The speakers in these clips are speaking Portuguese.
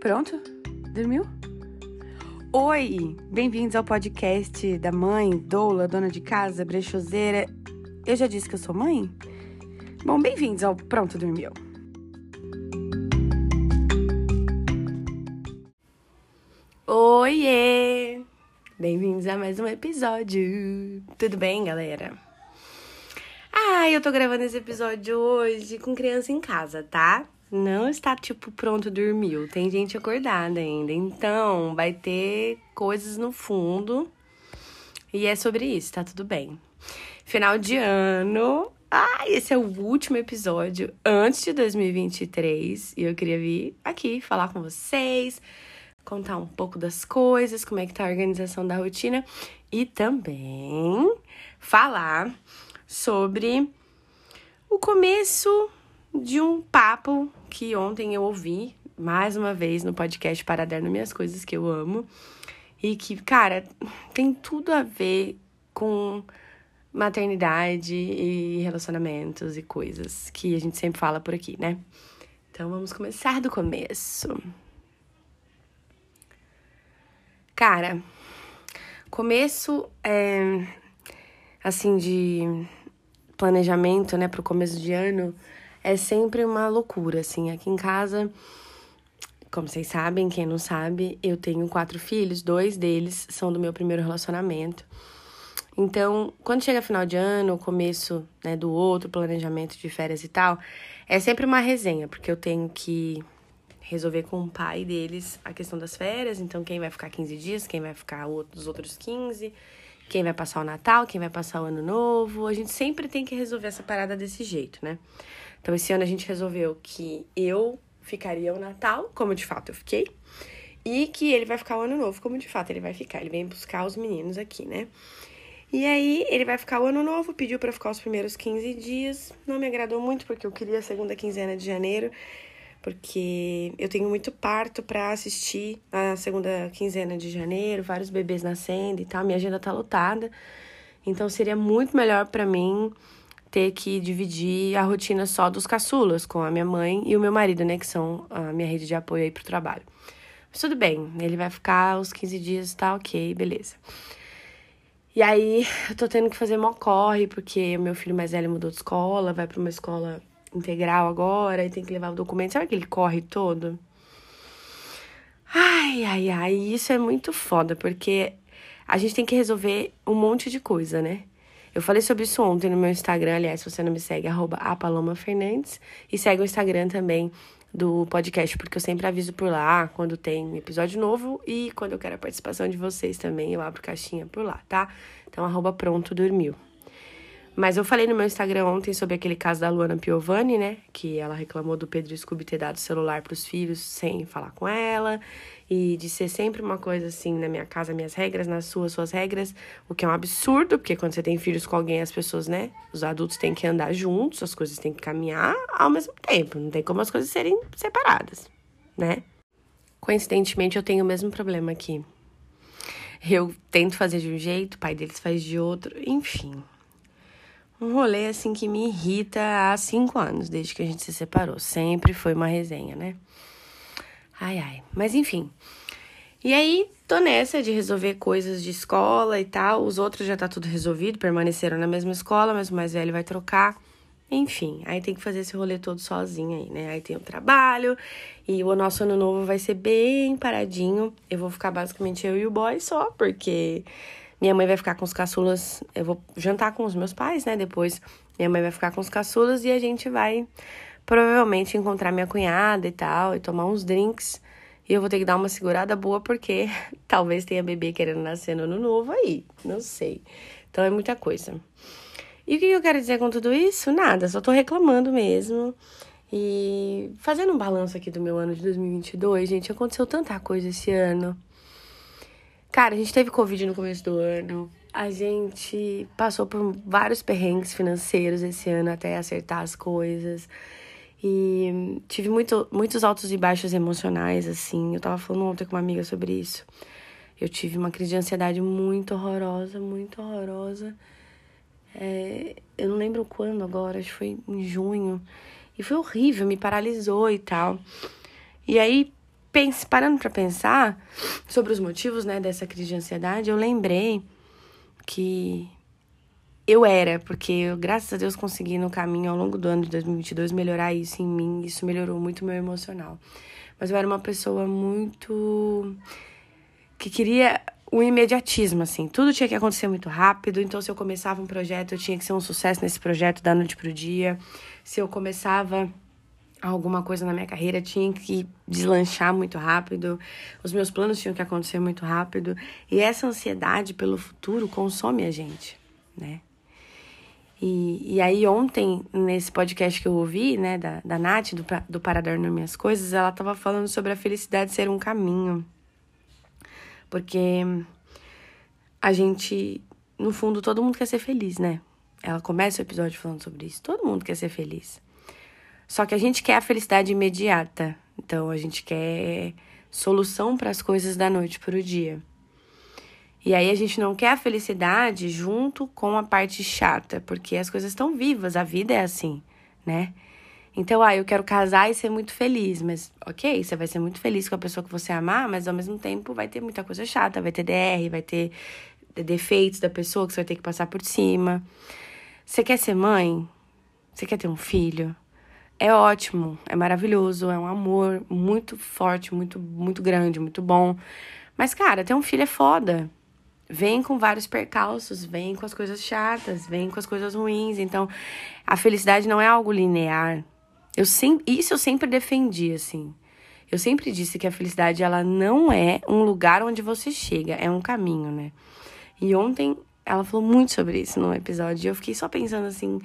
Pronto? Dormiu? Oi! Bem-vindos ao podcast da mãe, doula, dona de casa, brechoseira. Eu já disse que eu sou mãe? Bom, bem-vindos ao Pronto Dormiu. Oiê! Bem-vindos a mais um episódio. Tudo bem, galera? Ah, eu tô gravando esse episódio hoje com criança em casa, tá? Não está tipo pronto, dormiu. Tem gente acordada ainda. Então, vai ter coisas no fundo. E é sobre isso, tá tudo bem. Final de ano. Ah, esse é o último episódio antes de 2023. E eu queria vir aqui falar com vocês, contar um pouco das coisas, como é que tá a organização da rotina e também falar sobre o começo de um papo que ontem eu ouvi mais uma vez no podcast Para Dar no Minhas Coisas que eu amo e que, cara, tem tudo a ver com maternidade e relacionamentos e coisas que a gente sempre fala por aqui, né? Então vamos começar do começo. Cara, começo é assim de planejamento, né, pro começo de ano é sempre uma loucura, assim. Aqui em casa, como vocês sabem, quem não sabe, eu tenho quatro filhos, dois deles são do meu primeiro relacionamento. Então, quando chega final de ano, começo né, do outro, planejamento de férias e tal, é sempre uma resenha, porque eu tenho que resolver com o pai deles a questão das férias, então quem vai ficar 15 dias, quem vai ficar os outros 15, quem vai passar o Natal, quem vai passar o Ano Novo. A gente sempre tem que resolver essa parada desse jeito, né? Então, esse ano a gente resolveu que eu ficaria o Natal, como de fato eu fiquei, e que ele vai ficar o Ano Novo, como de fato ele vai ficar. Ele vem buscar os meninos aqui, né? E aí, ele vai ficar o ano novo, pediu para ficar os primeiros 15 dias. Não me agradou muito, porque eu queria a segunda quinzena de janeiro, porque eu tenho muito parto para assistir na segunda quinzena de janeiro, vários bebês nascendo e tal, minha agenda tá lotada. Então, seria muito melhor para mim ter que dividir a rotina só dos caçulas com a minha mãe e o meu marido, né, que são a minha rede de apoio aí pro trabalho. Mas tudo bem, ele vai ficar os 15 dias, tá ok, beleza. E aí, eu tô tendo que fazer mó corre, porque o meu filho mais velho mudou de escola, vai para uma escola integral agora, e tem que levar o documento. Sabe aquele corre todo? Ai, ai, ai, isso é muito foda, porque a gente tem que resolver um monte de coisa, né? Eu falei sobre isso ontem no meu Instagram, aliás, se você não me segue, arroba apalomafernandes. E segue o Instagram também do podcast, porque eu sempre aviso por lá quando tem episódio novo e quando eu quero a participação de vocês também, eu abro caixinha por lá, tá? Então, arroba pronto dormiu. Mas eu falei no meu Instagram ontem sobre aquele caso da Luana Piovani, né? Que ela reclamou do Pedro Scooby ter dado celular pros filhos sem falar com ela. E de ser sempre uma coisa assim, na minha casa, minhas regras, na sua, suas regras. O que é um absurdo, porque quando você tem filhos com alguém, as pessoas, né? Os adultos têm que andar juntos, as coisas têm que caminhar ao mesmo tempo. Não tem como as coisas serem separadas, né? Coincidentemente, eu tenho o mesmo problema aqui. Eu tento fazer de um jeito, o pai deles faz de outro, enfim um rolê assim que me irrita há cinco anos, desde que a gente se separou. Sempre foi uma resenha, né? Ai, ai. Mas enfim. E aí, tô nessa de resolver coisas de escola e tal. Os outros já tá tudo resolvido, permaneceram na mesma escola, mas o mais velho vai trocar. Enfim, aí tem que fazer esse rolê todo sozinha aí, né? Aí tem o trabalho e o nosso ano novo vai ser bem paradinho. Eu vou ficar basicamente eu e o boy só, porque minha mãe vai ficar com os caçulas. Eu vou jantar com os meus pais, né? Depois minha mãe vai ficar com os caçulas e a gente vai provavelmente encontrar minha cunhada e tal, e tomar uns drinks. E eu vou ter que dar uma segurada boa porque talvez tenha bebê querendo nascer no ano novo aí. Não sei. Então é muita coisa. E o que eu quero dizer com tudo isso? Nada, só tô reclamando mesmo. E fazendo um balanço aqui do meu ano de 2022, gente, aconteceu tanta coisa esse ano. Cara, a gente teve Covid no começo do ano. A gente passou por vários perrengues financeiros esse ano até acertar as coisas. E tive muito, muitos altos e baixos emocionais, assim. Eu tava falando ontem com uma amiga sobre isso. Eu tive uma crise de ansiedade muito horrorosa, muito horrorosa. É, eu não lembro quando agora, acho que foi em junho. E foi horrível, me paralisou e tal. E aí pense, parando para pensar sobre os motivos, né, dessa crise de ansiedade, eu lembrei que eu era, porque eu, graças a Deus, consegui no caminho ao longo do ano de 2022 melhorar isso em mim. Isso melhorou muito meu emocional. Mas eu era uma pessoa muito. que queria o imediatismo, assim. Tudo tinha que acontecer muito rápido. Então, se eu começava um projeto, eu tinha que ser um sucesso nesse projeto da noite pro dia. Se eu começava alguma coisa na minha carreira, tinha que deslanchar muito rápido. Os meus planos tinham que acontecer muito rápido. E essa ansiedade pelo futuro consome a gente, né? E, e aí ontem, nesse podcast que eu ouvi, né, da, da Nath, do, do Parador nas Minhas Coisas, ela tava falando sobre a felicidade ser um caminho. Porque a gente, no fundo, todo mundo quer ser feliz, né? Ela começa o episódio falando sobre isso. Todo mundo quer ser feliz. Só que a gente quer a felicidade imediata. Então a gente quer solução para as coisas da noite para o dia. E aí a gente não quer a felicidade junto com a parte chata, porque as coisas estão vivas, a vida é assim, né? Então, ah, eu quero casar e ser muito feliz, mas ok, você vai ser muito feliz com a pessoa que você amar, mas ao mesmo tempo vai ter muita coisa chata, vai ter DR, vai ter defeitos da pessoa que você vai ter que passar por cima. Você quer ser mãe? Você quer ter um filho? É ótimo, é maravilhoso, é um amor muito forte, muito, muito grande, muito bom. Mas, cara, ter um filho é foda vem com vários percalços, vem com as coisas chatas, vem com as coisas ruins. Então, a felicidade não é algo linear. Eu sempre, isso eu sempre defendi, assim. Eu sempre disse que a felicidade ela não é um lugar onde você chega, é um caminho, né? E ontem ela falou muito sobre isso no episódio e eu fiquei só pensando assim,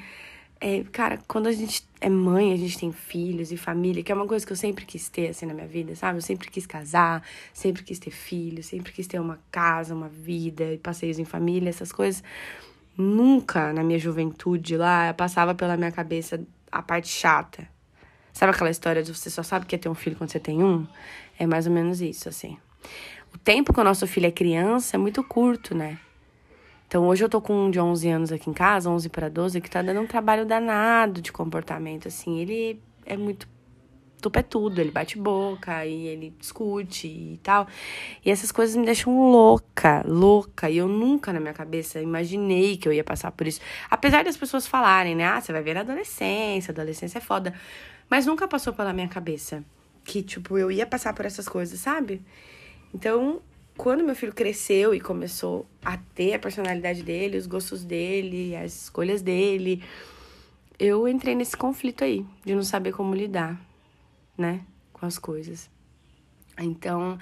é, cara, quando a gente é mãe, a gente tem filhos e família, que é uma coisa que eu sempre quis ter, assim, na minha vida, sabe? Eu sempre quis casar, sempre quis ter filhos, sempre quis ter uma casa, uma vida, passeios em família, essas coisas. Nunca na minha juventude lá passava pela minha cabeça a parte chata. Sabe aquela história de você só sabe que é ter um filho quando você tem um? É mais ou menos isso, assim. O tempo que o nosso filho é criança é muito curto, né? Então, hoje eu tô com um de 11 anos aqui em casa, 11 para 12, que tá dando um trabalho danado de comportamento, assim. Ele é muito tudo tudo, ele bate boca e ele discute e tal. E essas coisas me deixam louca, louca. E eu nunca na minha cabeça imaginei que eu ia passar por isso. Apesar das pessoas falarem, né? Ah, você vai ver a adolescência, adolescência é foda. Mas nunca passou pela minha cabeça que, tipo, eu ia passar por essas coisas, sabe? Então, quando meu filho cresceu e começou a ter a personalidade dele, os gostos dele, as escolhas dele, eu entrei nesse conflito aí, de não saber como lidar, né, com as coisas. Então,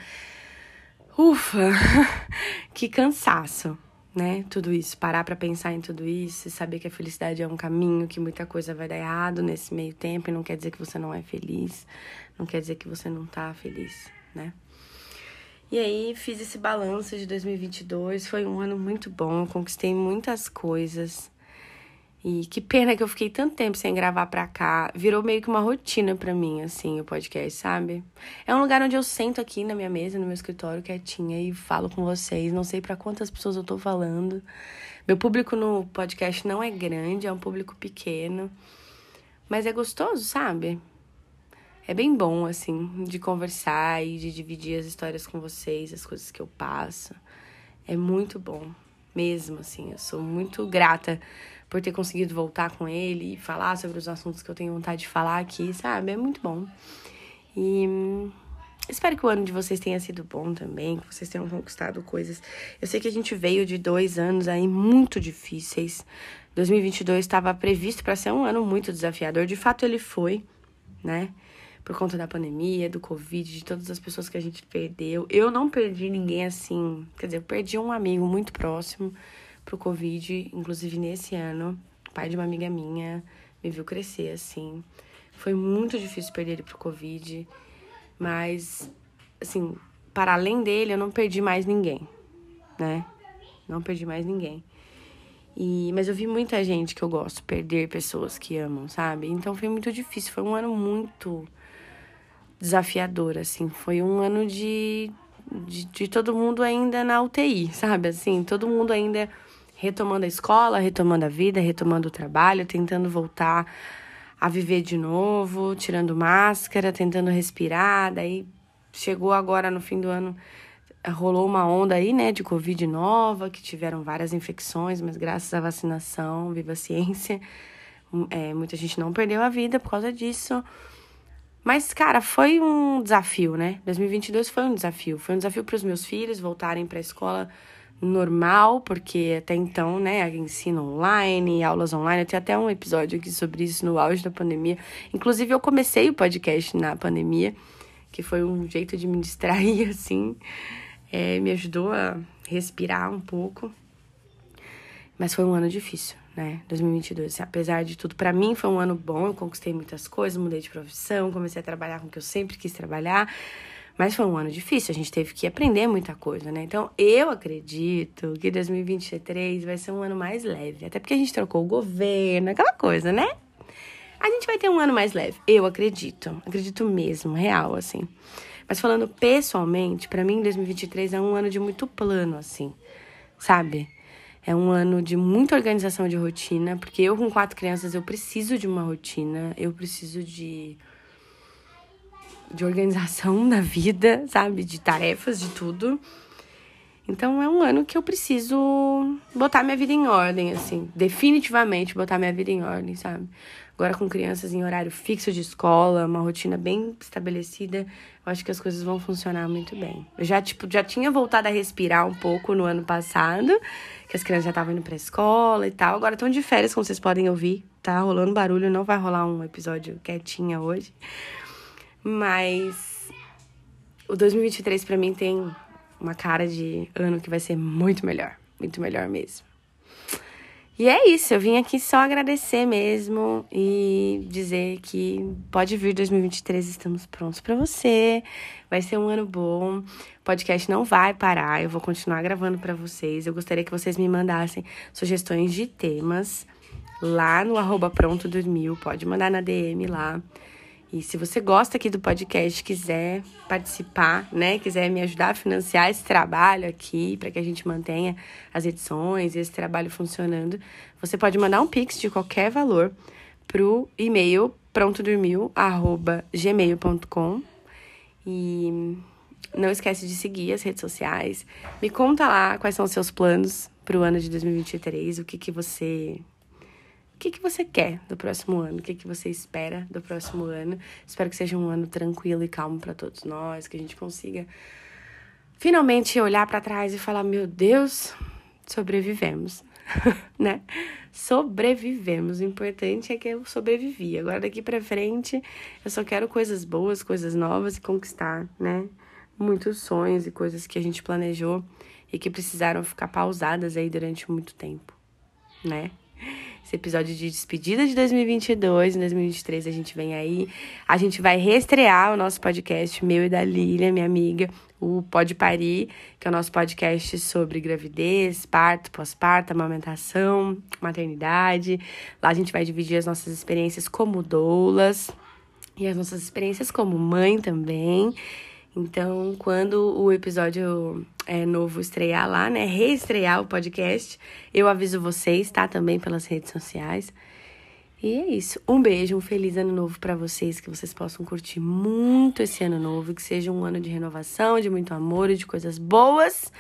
ufa, que cansaço, né? Tudo isso, parar para pensar em tudo isso, saber que a felicidade é um caminho, que muita coisa vai dar errado nesse meio tempo e não quer dizer que você não é feliz, não quer dizer que você não tá feliz, né? E aí fiz esse balanço de 2022, foi um ano muito bom, conquistei muitas coisas. E que pena que eu fiquei tanto tempo sem gravar pra cá. Virou meio que uma rotina pra mim, assim, o podcast, sabe? É um lugar onde eu sento aqui na minha mesa, no meu escritório, quietinha, e falo com vocês. Não sei para quantas pessoas eu tô falando. Meu público no podcast não é grande, é um público pequeno. Mas é gostoso, sabe? É bem bom, assim, de conversar e de dividir as histórias com vocês, as coisas que eu passo. É muito bom, mesmo, assim. Eu sou muito grata por ter conseguido voltar com ele e falar sobre os assuntos que eu tenho vontade de falar aqui, sabe? É muito bom. E hum, espero que o ano de vocês tenha sido bom também, que vocês tenham conquistado coisas. Eu sei que a gente veio de dois anos aí muito difíceis. 2022 estava previsto para ser um ano muito desafiador, de fato ele foi, né? Por conta da pandemia, do Covid, de todas as pessoas que a gente perdeu. Eu não perdi ninguém assim, quer dizer, eu perdi um amigo muito próximo pro Covid, inclusive nesse ano, pai de uma amiga minha, me viu crescer assim. Foi muito difícil perder ele pro Covid, mas assim, para além dele, eu não perdi mais ninguém, né? Não perdi mais ninguém. E, mas eu vi muita gente que eu gosto perder pessoas que amam, sabe? Então foi muito difícil. Foi um ano muito desafiador, assim. Foi um ano de, de, de todo mundo ainda na UTI, sabe? Assim, todo mundo ainda retomando a escola, retomando a vida, retomando o trabalho, tentando voltar a viver de novo, tirando máscara, tentando respirar, daí chegou agora no fim do ano, rolou uma onda aí, né, de Covid nova, que tiveram várias infecções, mas graças à vacinação, viva a ciência, é, muita gente não perdeu a vida por causa disso. Mas, cara, foi um desafio, né? 2022 foi um desafio. Foi um desafio para os meus filhos voltarem para a escola normal, porque até então, né, ensino online, aulas online. Eu tenho até um episódio aqui sobre isso no auge da pandemia. Inclusive, eu comecei o podcast na pandemia, que foi um jeito de me distrair, assim. É, me ajudou a respirar um pouco. Mas foi um ano difícil né? 2022. Apesar de tudo, para mim foi um ano bom. Eu conquistei muitas coisas, mudei de profissão, comecei a trabalhar com o que eu sempre quis trabalhar. Mas foi um ano difícil, a gente teve que aprender muita coisa, né? Então, eu acredito que 2023 vai ser um ano mais leve. Até porque a gente trocou o governo, aquela coisa, né? A gente vai ter um ano mais leve. Eu acredito. Acredito mesmo, real, assim. Mas falando pessoalmente, para mim 2023 é um ano de muito plano, assim. Sabe? É um ano de muita organização de rotina, porque eu com quatro crianças eu preciso de uma rotina, eu preciso de de organização da vida, sabe, de tarefas, de tudo. Então é um ano que eu preciso botar minha vida em ordem, assim, definitivamente botar minha vida em ordem, sabe? Agora com crianças em horário fixo de escola, uma rotina bem estabelecida, eu acho que as coisas vão funcionar muito bem. Eu já, tipo, já tinha voltado a respirar um pouco no ano passado, que as crianças já estavam indo pra escola e tal. Agora estão de férias, como vocês podem ouvir. Tá rolando barulho, não vai rolar um episódio quietinha hoje. Mas o 2023 para mim tem uma cara de ano que vai ser muito melhor, muito melhor mesmo. E é isso, eu vim aqui só agradecer mesmo e dizer que pode vir 2023, estamos prontos para você. Vai ser um ano bom. O podcast não vai parar, eu vou continuar gravando para vocês. Eu gostaria que vocês me mandassem sugestões de temas lá no arroba pronto dormiu, pode mandar na DM lá. E se você gosta aqui do podcast, quiser participar, né, quiser me ajudar a financiar esse trabalho aqui, para que a gente mantenha as edições e esse trabalho funcionando, você pode mandar um pix de qualquer valor pro e-mail prontodormiu@gmail.com e não esquece de seguir as redes sociais. Me conta lá quais são os seus planos para o ano de 2023, o que que você que, que você quer do próximo ano, o que, que você espera do próximo ano. Espero que seja um ano tranquilo e calmo para todos nós, que a gente consiga finalmente olhar para trás e falar: meu Deus, sobrevivemos, né? Sobrevivemos. O importante é que eu sobrevivi. Agora daqui para frente, eu só quero coisas boas, coisas novas e conquistar, né? Muitos sonhos e coisas que a gente planejou e que precisaram ficar pausadas aí durante muito tempo, né? Esse episódio de despedida de 2022. Em 2023 a gente vem aí. A gente vai reestrear o nosso podcast, meu e da Lília, minha amiga, o Pode Parir, que é o nosso podcast sobre gravidez, parto, pós-parto, amamentação, maternidade. Lá a gente vai dividir as nossas experiências como doulas e as nossas experiências como mãe também. Então, quando o episódio é, novo estrear lá, né? Reestrear o podcast, eu aviso vocês, tá? Também pelas redes sociais. E é isso. Um beijo, um feliz ano novo para vocês, que vocês possam curtir muito esse ano novo, que seja um ano de renovação, de muito amor e de coisas boas.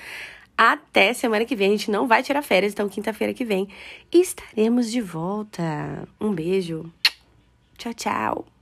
Até semana que vem. A gente não vai tirar férias, então quinta-feira que vem estaremos de volta. Um beijo. Tchau, tchau.